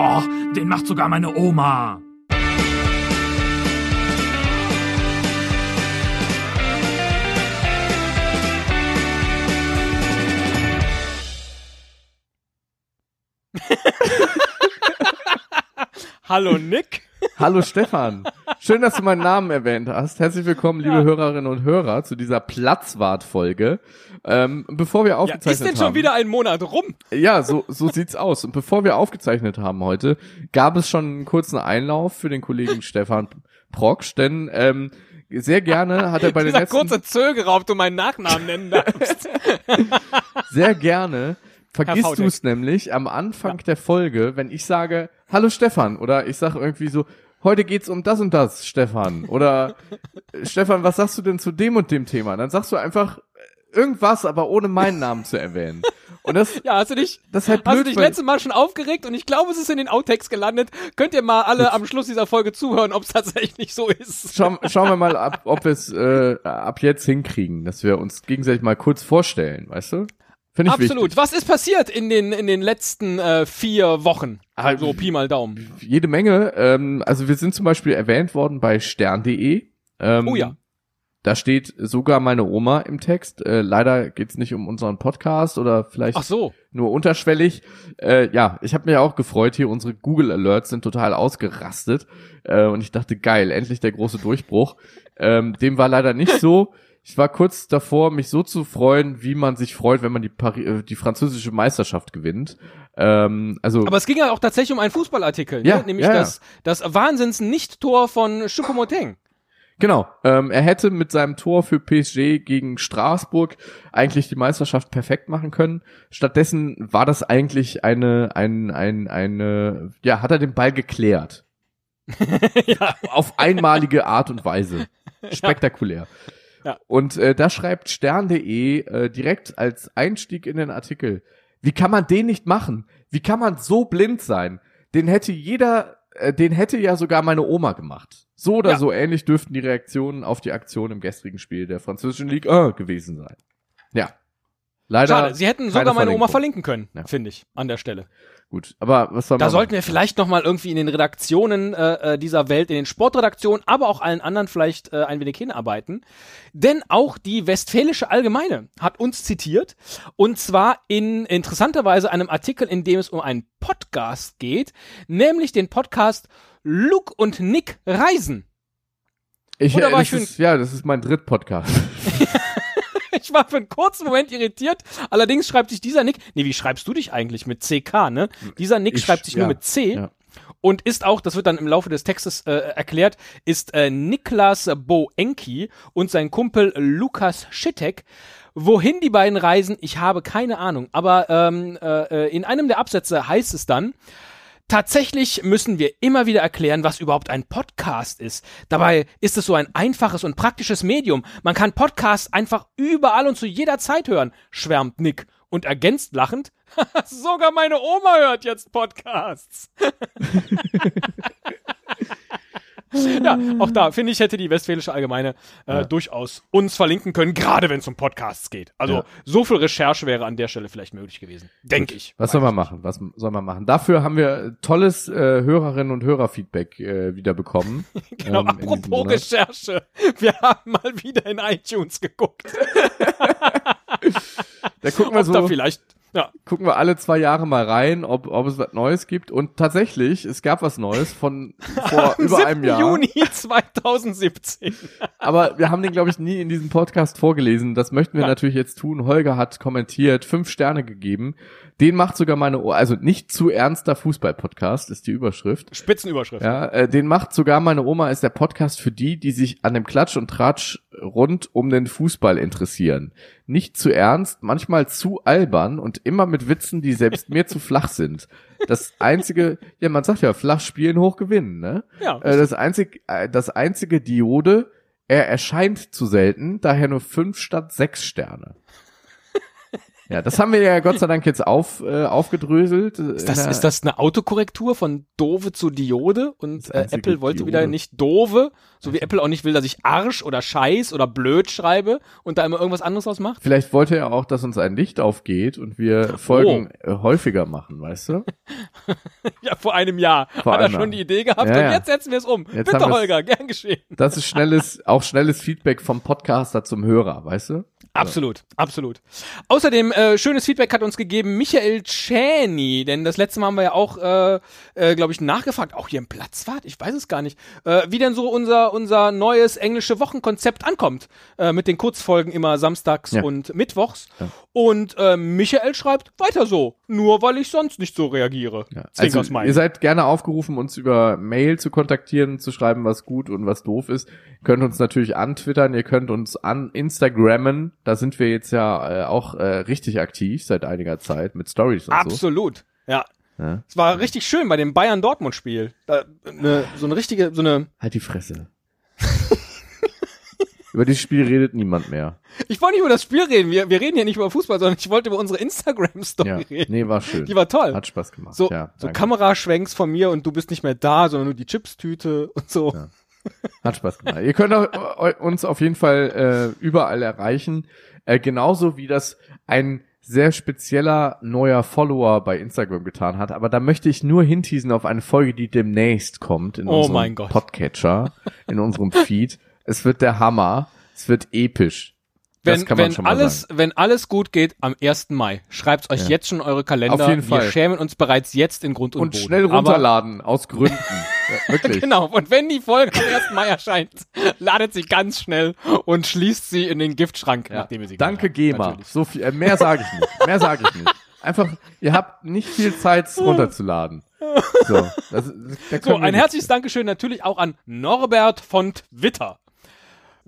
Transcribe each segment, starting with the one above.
Oh, den macht sogar meine Oma. Hallo Nick. Hallo Stefan. Schön, dass du meinen Namen erwähnt hast. Herzlich willkommen, liebe Ja. Hörerinnen und Hörer, zu dieser Platzwart-Folge. Ähm, bevor wir Ja, aufgezeichnet ist denn haben. schon wieder ein Monat rum? Ja, so, so sieht's aus. Und bevor wir aufgezeichnet haben heute, gab es schon einen kurzen Einlauf für den Kollegen Stefan Proksch, denn ähm, sehr gerne hat er bei den letzten, kurze Zögerer, ob du meinen Nachnamen nennen darfst. sehr gerne vergisst du es nämlich am Anfang der Folge, wenn ich sage, hallo Stefan, oder ich sage irgendwie so, heute geht's um das und das, Stefan, oder Stefan, was sagst du denn zu dem und dem Thema? Dann sagst du einfach irgendwas, aber ohne meinen Namen zu erwähnen. Und das, ja, hast du dich, das ist halt hast du blöd, dich letztes Mal schon aufgeregt und ich glaube, es ist in den Outtakes gelandet. Könnt ihr mal alle am Schluss dieser Folge zuhören, ob es tatsächlich so ist. Schauen, schauen wir mal ab, ob wir es äh, ab jetzt hinkriegen, dass wir uns gegenseitig mal kurz vorstellen, weißt du? Finde ich Absolut. wichtig. Was ist passiert in den, in den letzten äh, vier Wochen? Ah, So Pi mal Daumen. Jede Menge. Ähm, also wir sind zum Beispiel erwähnt worden bei stern.de. Ähm, Oh ja. Da steht sogar meine Oma im Text. Äh, leider geht's nicht um unseren Podcast oder vielleicht Ach so. nur unterschwellig. Äh, ja, ich habe mich auch gefreut hier. Unsere Google Alerts sind total ausgerastet. Äh, und ich dachte, geil, endlich der große Durchbruch. Ähm, dem war leider nicht so. Ich war kurz davor, mich so zu freuen, wie man sich freut, wenn man die, Pari äh, die französische Meisterschaft gewinnt. Ähm, also Aber es ging ja auch tatsächlich um einen Fußballartikel, Ja, ne? nämlich ja, ja. das, das Wahnsinns-Nicht-Tor von Choupo-Moting. Genau, ähm, er hätte mit seinem Tor für PSG gegen Straßburg eigentlich die Meisterschaft perfekt machen können. Stattdessen war das eigentlich eine, ein, ein, eine, ja, hat er den Ball geklärt. ja. Auf einmalige Art und Weise. Spektakulär. Ja. Und äh, da schreibt stern.de äh, direkt als Einstieg in den Artikel, wie kann man den nicht machen? Wie kann man so blind sein? Den hätte jeder, äh, den hätte ja sogar meine Oma gemacht. So oder Ja. so ähnlich dürften die Reaktionen auf die Aktion im gestrigen Spiel der französischen Ligue 1 gewesen sein. Ja. Leider. Schade, sie hätten sogar meine Oma verlinken können, Ja. finde ich, an der Stelle. Gut, aber was soll Da man sollten wir vielleicht noch mal irgendwie in den Redaktionen äh, äh, dieser Welt, in den Sportredaktionen, aber auch allen anderen vielleicht äh, ein wenig hinarbeiten. Denn auch die Westfälische Allgemeine hat uns zitiert und zwar in interessanterweise einem Artikel, in dem es um einen Podcast geht, nämlich den Podcast Luke und Nick reisen. Ich, Oder war das ich ist, ja, das ist mein Dritt-Podcast. Ich war für einen kurzen Moment irritiert. Allerdings schreibt sich dieser Nick, nee, wie schreibst du dich eigentlich mit CK, ne? Dieser Nick Ich- schreibt sich nur ja, mit C ja. und ist auch, das wird dann im Laufe des Textes äh, erklärt, ist äh, Niklas Boenki und sein Kumpel Lukas Schittek. Wohin die beiden reisen, ich habe keine Ahnung. Aber ähm, äh, äh, in einem der Absätze heißt es dann, Tatsächlich müssen wir immer wieder erklären, was überhaupt ein Podcast ist. Dabei ist es so ein einfaches und praktisches Medium. Man kann Podcasts einfach überall und zu jeder Zeit hören, schwärmt Nick und ergänzt lachend. Sogar meine Oma hört jetzt Podcasts. ja, auch da finde ich, hätte die Westfälische Allgemeine äh, durchaus uns verlinken können, gerade wenn es um Podcasts geht. Also Ja. so viel Recherche wäre an der Stelle vielleicht möglich gewesen. Denke ich. Was soll man machen? Was soll man machen? Dafür haben wir tolles äh, Hörerinnen und Hörerfeedback äh, wieder bekommen. Genau, ähm, apropos. Recherche. Wir haben mal wieder in iTunes geguckt. Da gucken wir Ob da so, vielleicht. Ja, gucken wir alle zwei Jahre mal rein, ob, ob es was Neues gibt. Und tatsächlich, es gab was Neues von vor über 7. einem Jahr. Juni 2017. Aber wir haben den, glaube ich, nie in diesem Podcast vorgelesen. Das möchten wir Nein. natürlich jetzt tun. Holger hat kommentiert, fünf Sterne gegeben. Den macht sogar meine Ohr, also nicht zu ernster Fußball-Podcast ist die Überschrift. Spitzenüberschrift. Ja, äh, den macht sogar meine Oma, ist der Podcast für die, die sich an dem Klatsch und Tratsch rund um den Fußball interessieren. Nicht zu ernst, manchmal zu albern und immer mit Witzen, die selbst mir zu flach sind. Das einzige, ja, man sagt ja, flach spielen, hoch gewinnen, ne? Ja, Äh, das einzige, äh, das einzige Diode, er erscheint zu selten, daher nur fünf statt sechs Sterne. Ja, das haben wir ja Gott sei Dank jetzt auf, äh, aufgedröselt. Ist das, ist das eine Autokorrektur von doofe zu Diode? Und äh, Apple wollte Diode. wieder nicht doofe, so wie Apple auch nicht will, dass ich Arsch oder Scheiß oder blöd schreibe und da immer irgendwas anderes draus macht. Vielleicht wollte er auch, dass uns ein Licht aufgeht und wir Folgen oh. häufiger machen, weißt du? ja, vor einem Jahr vor hat er schon die Idee gehabt ja, und jetzt setzen wir es um. Jetzt Bitte, Holger, gern geschehen. Das ist schnelles, auch schnelles Feedback vom Podcaster zum Hörer, weißt du? Absolut, absolut. Außerdem, äh, schönes Feedback hat uns gegeben Michael Czäny, denn das letzte Mal haben wir ja auch, äh, äh, glaube ich, nachgefragt, auch hier im Platzwart, ich weiß es gar nicht, äh, wie denn so unser, unser neues englische Wochenkonzept ankommt, äh, mit den Kurzfolgen immer samstags ja. und mittwochs. Ja. Und äh, Michael schreibt, weiter so, nur weil ich sonst nicht so reagiere. Ja. Also, ihr seid gerne aufgerufen, uns über Mail zu kontaktieren, zu schreiben, was gut und was doof ist. Ihr könnt uns natürlich antwittern, ihr könnt uns an Instagrammen, da sind wir jetzt ja äh, auch äh, richtig aktiv seit einiger Zeit mit Stories und Absolut. so. Absolut, ja. Ja. Es war richtig schön bei dem Bayern-Dortmund-Spiel. Ne, so eine richtige, so eine. Halt die Fresse. über dieses Spiel redet niemand mehr. Ich wollte nicht über das Spiel reden. Wir, wir reden hier nicht über Fußball, sondern ich wollte über unsere Instagram-Story ja. reden. Nee, war schön. Die war toll. Hat Spaß gemacht. So, ja, so Kameraschwenks von mir und du bist nicht mehr da, sondern nur die Chipstüte und so. Ja. Hat Spaß gemacht. Ihr könnt auch, uns auf jeden Fall äh, überall erreichen. Äh, genauso wie das ein sehr spezieller neuer Follower bei Instagram getan hat. Aber da möchte ich nur hinteasen auf eine Folge, die demnächst kommt in oh unserem Podcatcher, in unserem Feed. Es wird der Hammer. Es wird episch. Wenn, wenn alles, sagen. wenn alles gut geht am 1. Mai, schreibt euch ja. jetzt schon eure Kalender. Auf jeden Fall. Wir schämen uns bereits jetzt in Grund und, und Boden. schnell runterladen, Aber, aus Gründen. ja, wirklich. Genau. Und wenn die Folge am 1. Mai erscheint, ladet sie ganz schnell und schließt sie in den Giftschrank, ja. nachdem ihr sie Danke, GEMA. Natürlich. So viel, äh, mehr sage ich nicht. Mehr sage ich nicht. Einfach, ihr habt nicht viel Zeit, runterzuladen. So, das, das so ein herzliches Dankeschön natürlich auch an Norbert von Twitter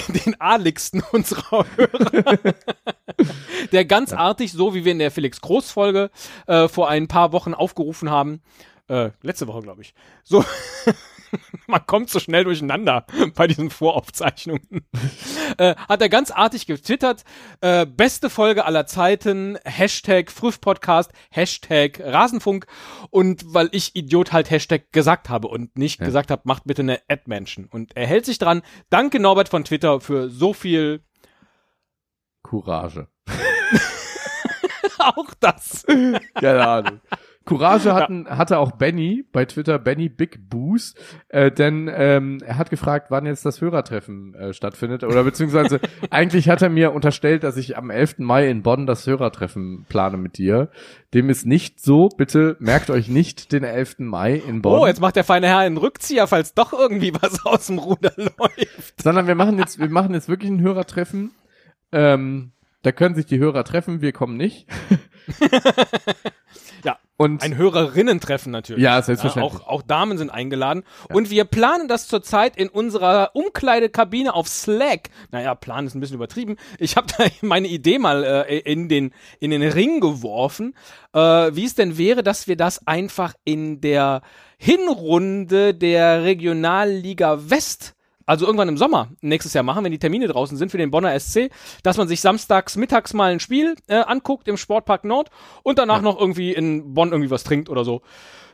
den, arligsten unserer Hörer. der ganz artig, so wie wir in der Felix Groß Folge äh, vor ein paar Wochen aufgerufen haben, äh, letzte Woche glaube ich, so man kommt so schnell durcheinander bei diesen Voraufzeichnungen. äh, hat er ganz artig getwittert, äh, beste Folge aller Zeiten, Hashtag Früff-Podcast, Hashtag Rasenfunk und weil ich Idiot halt Hashtag gesagt habe und nicht ja. gesagt habe, macht bitte eine Ad-Menschen. Und er hält sich dran. Danke Norbert von Twitter für so viel Courage. Auch das. Keine Ahnung. Courage hatten, ja. hatte auch Benny bei Twitter, Benny Big Boos, äh, denn ähm, er hat gefragt, wann jetzt das Hörertreffen äh, stattfindet. Oder beziehungsweise eigentlich hat er mir unterstellt, dass ich am 11. Mai in Bonn das Hörertreffen plane mit dir. Dem ist nicht so. Bitte merkt euch nicht den 11. Mai in Bonn. Oh, jetzt macht der feine Herr einen Rückzieher, falls doch irgendwie was aus dem Ruder läuft. Sondern wir machen jetzt, wir machen jetzt wirklich ein Hörertreffen. Ähm, da können sich die Hörer treffen, wir kommen nicht. und ein Hörerinnen-Treffen natürlich. Ja, selbstverständlich. Ja, auch, auch Damen sind eingeladen. Ja. Und wir planen das zurzeit in unserer Umkleidekabine auf Slack. Naja, Plan ist ein bisschen übertrieben. Ich habe da meine Idee mal äh, in, den, in den Ring geworfen, äh, wie es denn wäre, dass wir das einfach in der Hinrunde der Regionalliga West also irgendwann im Sommer nächstes Jahr machen, wenn die Termine draußen sind für den Bonner SC, dass man sich samstags mittags mal ein Spiel äh, anguckt im Sportpark Nord und danach ja. noch irgendwie in Bonn irgendwie was trinkt oder so.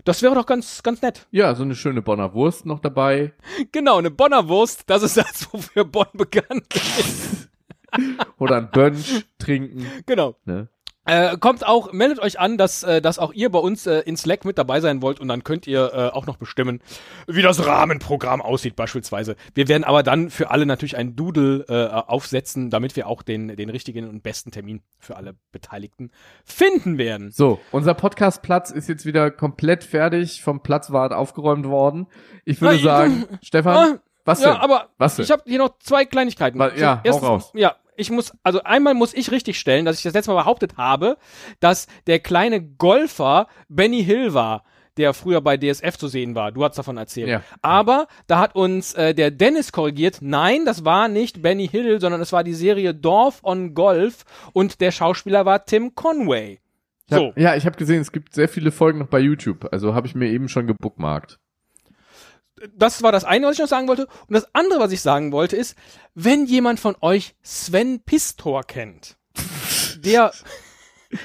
Das wäre doch ganz, ganz nett. Ja, so eine schöne Bonner Wurst noch dabei. Genau, eine Bonner Wurst, das ist das, wofür Bonn bekannt ist. oder ein Bönsch trinken. Genau. Ne? Äh, kommt auch, meldet euch an, dass, äh, dass auch ihr bei uns äh, in Slack mit dabei sein wollt und dann könnt ihr äh, auch noch bestimmen, wie das Rahmenprogramm aussieht beispielsweise. Wir werden aber dann für alle natürlich ein Doodle äh, aufsetzen, damit wir auch den, den richtigen und besten Termin für alle Beteiligten finden werden. So, unser Podcastplatz ist jetzt wieder komplett fertig, vom Platzwart aufgeräumt worden. Ich würde Na, sagen, Stefan, ah, was ja, denn? aber was denn? ich habe hier noch zwei Kleinigkeiten. Ja, Erstens, raus. Ja, ich muss, also einmal muss ich richtig stellen, dass ich das letzte Mal behauptet habe, dass der kleine Golfer Benny Hill war der früher bei DSF zu sehen war. Du hast davon erzählt. Ja. Aber da hat uns äh, der Dennis korrigiert. Nein, das war nicht Benny Hill, sondern es war die Serie Dorf on Golf und der Schauspieler war Tim Conway. So. Ja, ja ich habe gesehen, es gibt sehr viele Folgen noch bei YouTube. Also habe ich mir eben schon gebookmarkt das war das eine, was ich noch sagen wollte. Und das andere, was ich sagen wollte, ist, wenn jemand von euch Sven Pistor kennt, der,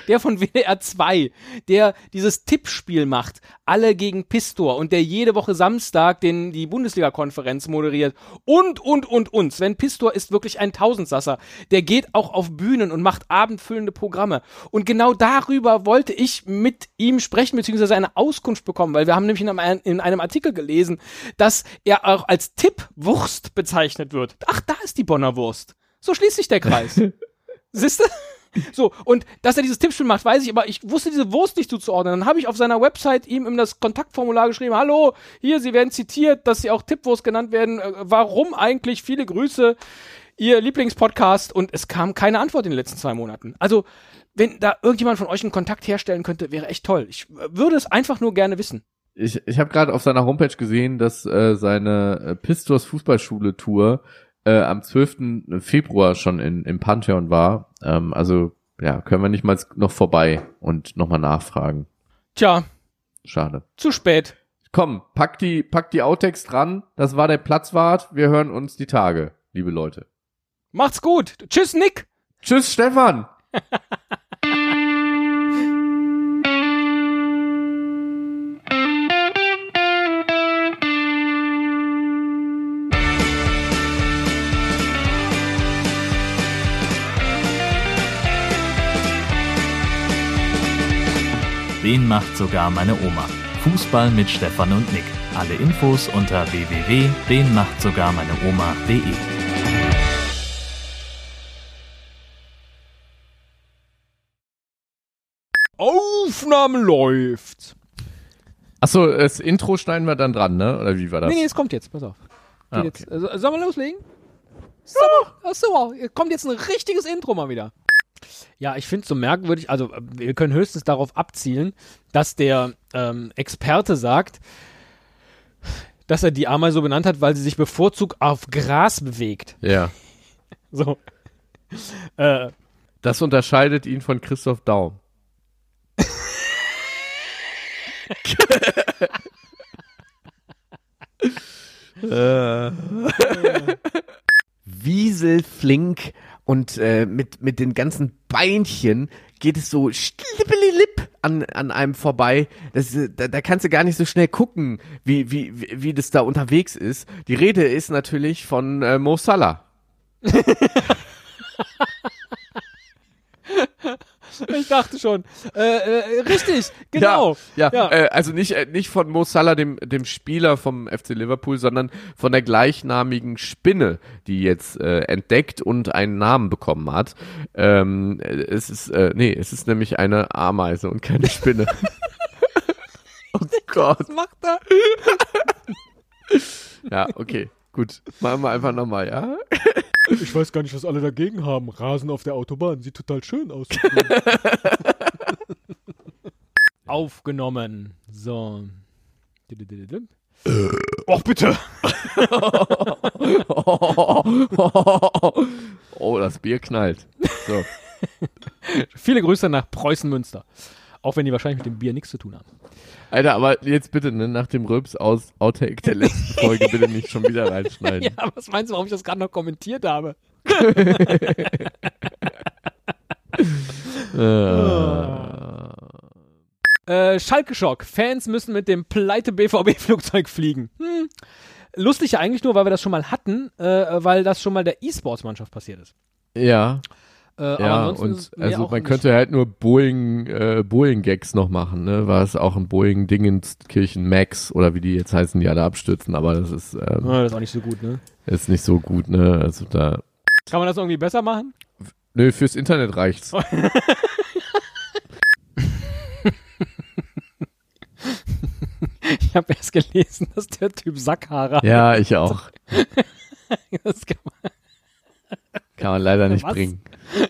der von WDR 2, der dieses Tippspiel macht, alle gegen Pistor und der jede Woche Samstag den, die Bundesliga-Konferenz moderiert und, und, und, und. Sven Pistor ist wirklich ein Tausendsasser. Der geht auch auf Bühnen und macht abendfüllende Programme. Und genau darüber wollte ich mit ihm sprechen, beziehungsweise eine Auskunft bekommen, weil wir haben nämlich in einem, in einem Artikel gelesen, dass er auch als Tippwurst bezeichnet wird. Ach, da ist die Bonner Wurst. So schließt sich der Kreis. Siehst du? So, und dass er dieses Tippspiel macht, weiß ich, aber ich wusste diese Wurst nicht zuzuordnen. Dann habe ich auf seiner Website ihm in das Kontaktformular geschrieben, hallo, hier, Sie werden zitiert, dass Sie auch Tippwurst genannt werden. Äh, warum eigentlich? Viele Grüße, Ihr Lieblingspodcast. Und es kam keine Antwort in den letzten zwei Monaten. Also, wenn da irgendjemand von euch einen Kontakt herstellen könnte, wäre echt toll. Ich äh, würde es einfach nur gerne wissen. Ich, ich habe gerade auf seiner Homepage gesehen, dass äh, seine äh, Pistors Fußballschule Tour äh, am 12. Februar schon in, im Pantheon war. Ähm, also ja, können wir nicht mal noch vorbei und nochmal nachfragen. Tja, Schade. zu spät. Komm, pack die, pack die Outtakes dran. Das war der Platzwart. Wir hören uns die Tage, liebe Leute. Macht's gut. Tschüss, Nick. Tschüss, Stefan. Den macht sogar meine Oma. Fußball mit Stefan und Nick. Alle Infos unter www.denmachtsogarmeineoma.de. Aufnahme läuft. Achso, das Intro schneiden wir dann dran, ne? Oder wie war das? Nee, nee, es kommt jetzt, pass auf. Ah, okay. jetzt. Also, sollen wir loslegen? Ja. Achso, kommt jetzt ein richtiges Intro mal wieder. Ja, ich finde es so merkwürdig, also äh, wir können höchstens darauf abzielen, dass der ähm, Experte sagt, dass er die Ameise so benannt hat, weil sie sich bevorzugt auf Gras bewegt. Ja. So. Äh, Das unterscheidet ihn von Christoph Daum. wieselflink und äh, mit, mit den ganzen Beinchen geht es so schlippelilip an, an einem vorbei. Das, ist, da, da kannst du gar nicht so schnell gucken, wie, wie, wie, wie das da unterwegs ist. Die Rede ist natürlich von äh, Mo Salah. ich dachte schon. Äh, äh, richtig, genau. Ja, ja, Ja. Äh, also nicht, äh, nicht von Mo Salah, dem, dem Spieler vom FC Liverpool, sondern von der gleichnamigen Spinne, die jetzt äh, entdeckt und einen Namen bekommen hat. Ähm, äh, es ist, nee, es ist nämlich eine Ameise und keine Spinne. oh Gott. Was macht er? Ja, okay. Gut. Machen wir einfach nochmal, ja? Ich weiß gar nicht, was alle dagegen haben. Rasen auf der Autobahn sieht total schön aus. Aufgenommen. So. Och, bitte. oh, das Bier knallt. So. Viele Grüße nach Preußen-Münster. Auch wenn die wahrscheinlich mit dem Bier nichts zu tun haben. Alter, aber jetzt bitte, ne, nach dem Röps aus Outtake der letzten Folge bitte nicht schon wieder reinschneiden. Ja, was meinst du, warum ich das gerade noch kommentiert habe? Äh, Schalke-Schock. Fans müssen mit dem pleite BVB-Flugzeug fliegen. Hm. Lustig ja eigentlich nur, weil wir das schon mal hatten, äh, weil das schon mal der E-Sports-Mannschaft passiert ist. Ja, Äh, ja, und also auch man nicht- könnte halt nur Boeing, äh, Boeing-Gags noch machen, ne? War es auch ein Boeing Dingenskirchen Max oder wie die jetzt heißen, die alle abstürzen, aber das ist, ähm, Ah, das ist auch nicht so gut, ne? ist nicht so gut, ne? Also da. Kann man das irgendwie besser machen? Nö, fürs Internet reicht's. Ich habe erst gelesen, dass der Typ Sackhaare hat. Ja, ich auch. Das kann man, Kann man leider nicht Was? bringen.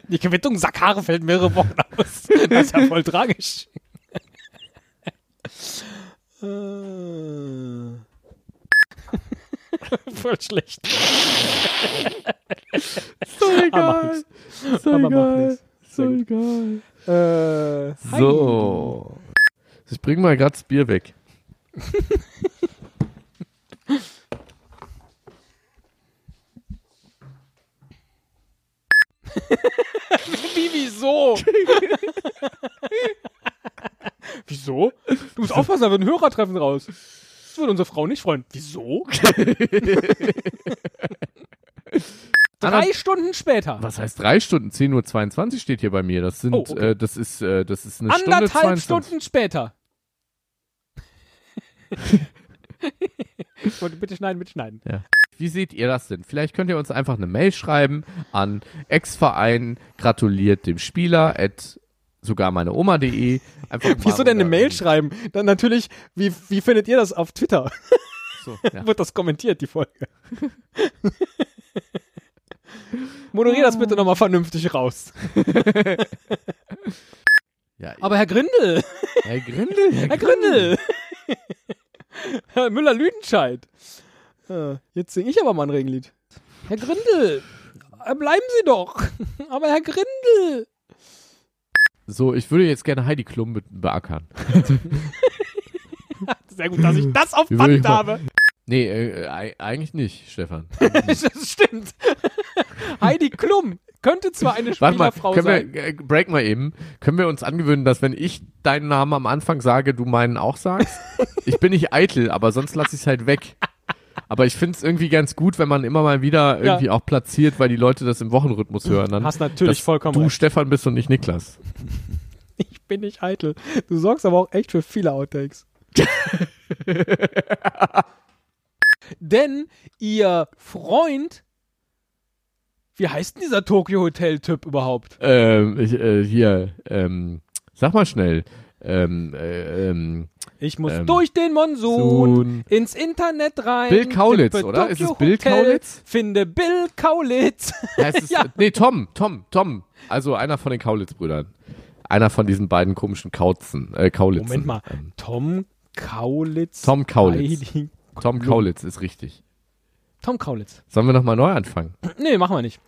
die Quittung Sackhaare fällt mehrere Wochen aus. Das ist ja voll tragisch. Äh. voll schlecht. So nix. So Aber egal. So egal. Äh, hi. So. Ich bring mal grad das Bier weg. Wie, wieso? wieso? Du musst aufpassen, da wird ein Hörertreffen raus. Das würde unsere Frau nicht freuen. Wieso? Drei Stunden später. Was heißt drei Stunden? 10.22 Uhr steht hier bei mir. Das sind, oh, äh, okay. äh, das ist, äh, das ist eine Anderthalb Stunde. Anderthalb Stunden später. ich wollte bitte schneiden, bitte schneiden. Ja. Wie seht ihr das denn? Vielleicht könnt ihr uns einfach eine Mail schreiben an Ex-Verein gratuliert dem Spieler at sogar meine Oma.de. Einfach mal Wieso denn eine Mail schreiben? Dann natürlich, wie, wie findet ihr das auf Twitter? So, ja. Wird das kommentiert, die Folge? Moderier das bitte nochmal vernünftig raus. ja, Aber Herr Grindel, Herr Grindel, Herr, Herr Grindel, Herr Müller-Lüdenscheid. Äh, Jetzt singe ich aber mal ein Regenlied. Herr Grindel, äh, bleiben Sie doch. Aber Herr Grindel. So, ich würde jetzt gerne Heidi Klum be beackern. Sehr gut, dass ich das auf Band habe. Nee, äh, ei- eigentlich nicht, Stefan. das stimmt. Heidi Klum könnte zwar eine Warte mal, Spielerfrau können sein. wir, äh, break mal eben. Können wir uns angewöhnen, dass wenn ich deinen Namen am Anfang sage, du meinen auch sagst? ich bin nicht eitel, aber sonst lasse ich es halt weg. Aber ich finde es irgendwie ganz gut, wenn man immer mal wieder Ja. irgendwie auch platziert, weil die Leute das im Wochenrhythmus hören. Dann, Hast natürlich vollkommen du recht. Stefan bist und nicht Niklas. Ich bin nicht eitel. Du sorgst aber auch echt für viele Outtakes. Denn ihr Freund, wie heißt denn dieser Tokyo Hotel Typ überhaupt? Ähm, ich, äh, hier, ähm, sag mal schnell. Ähm, äh, ähm, Ich muss Ähm, durch den Monsun ins Internet rein. Bill Kaulitz, oder? Ist es Tokyo Bill Hotel, Kaulitz? Finde Bill Kaulitz. heißt es, Ja. Nee, Tom, Tom, Tom. Also einer von den Kaulitz-Brüdern. Einer von diesen beiden komischen Kautzen, äh, Kaulitzen. Moment mal. Ähm, Tom Kaulitz. Tom Kaulitz. Tom Kaulitz ist richtig. Tom Kaulitz. Sollen wir nochmal neu anfangen? Nee, machen wir nicht.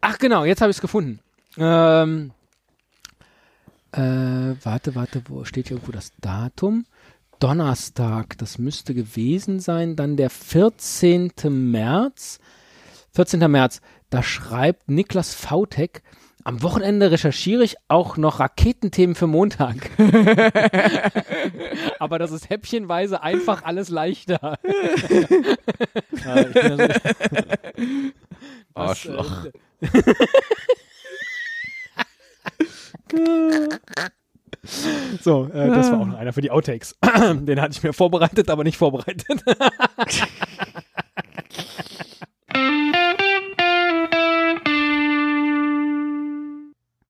Ach genau, jetzt habe ich es gefunden. Ähm, äh, warte, warte, wo steht hier irgendwo das Datum? Donnerstag, das müsste gewesen sein, dann der 14. März. 14. März, da schreibt Niklas Vautek, am Wochenende recherchiere ich auch noch Raketenthemen für Montag. Aber das ist häppchenweise einfach alles leichter. Ja, ich bin ja so- Was, Arschloch. so, äh, das war auch noch einer für die Outtakes. Den hatte ich mir vorbereitet, aber nicht vorbereitet.